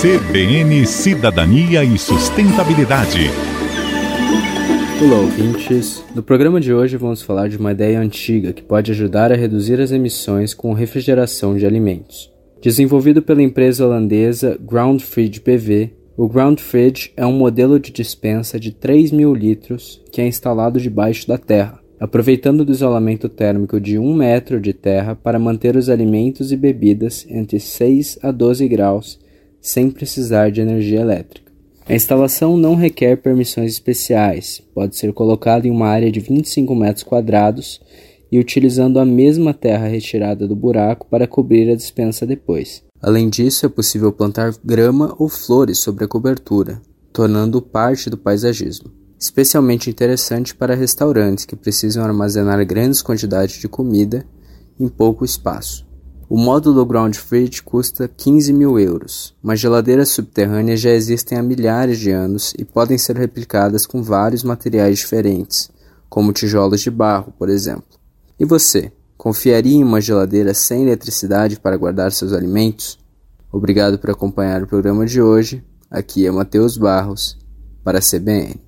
CBN Cidadania e Sustentabilidade. Olá, ouvintes! No programa de hoje vamos falar de uma ideia antiga que pode ajudar a reduzir as emissões com refrigeração de alimentos. Desenvolvido pela empresa holandesa Groundfridge BV, o Groundfridge é um modelo de dispensa de 3 mil litros que é instalado debaixo da terra, aproveitando do isolamento térmico de 1 metro de terra para manter os alimentos e bebidas entre 6 a 12 graus sem precisar de energia elétrica. A instalação não requer permissões especiais, pode ser colocada em uma área de 25 metros quadrados e utilizando a mesma terra retirada do buraco para cobrir a dispensa depois. Além disso, é possível plantar grama ou flores sobre a cobertura, tornando parte do paisagismo. Especialmente interessante para restaurantes que precisam armazenar grandes quantidades de comida em pouco espaço. O módulo Ground Fridge custa 15 mil euros, mas geladeiras subterrâneas já existem há milhares de anos e podem ser replicadas com vários materiais diferentes, como tijolos de barro, por exemplo. E você, confiaria em uma geladeira sem eletricidade para guardar seus alimentos? Obrigado por acompanhar o programa de hoje. Aqui é Matheus Barros, para a CBN.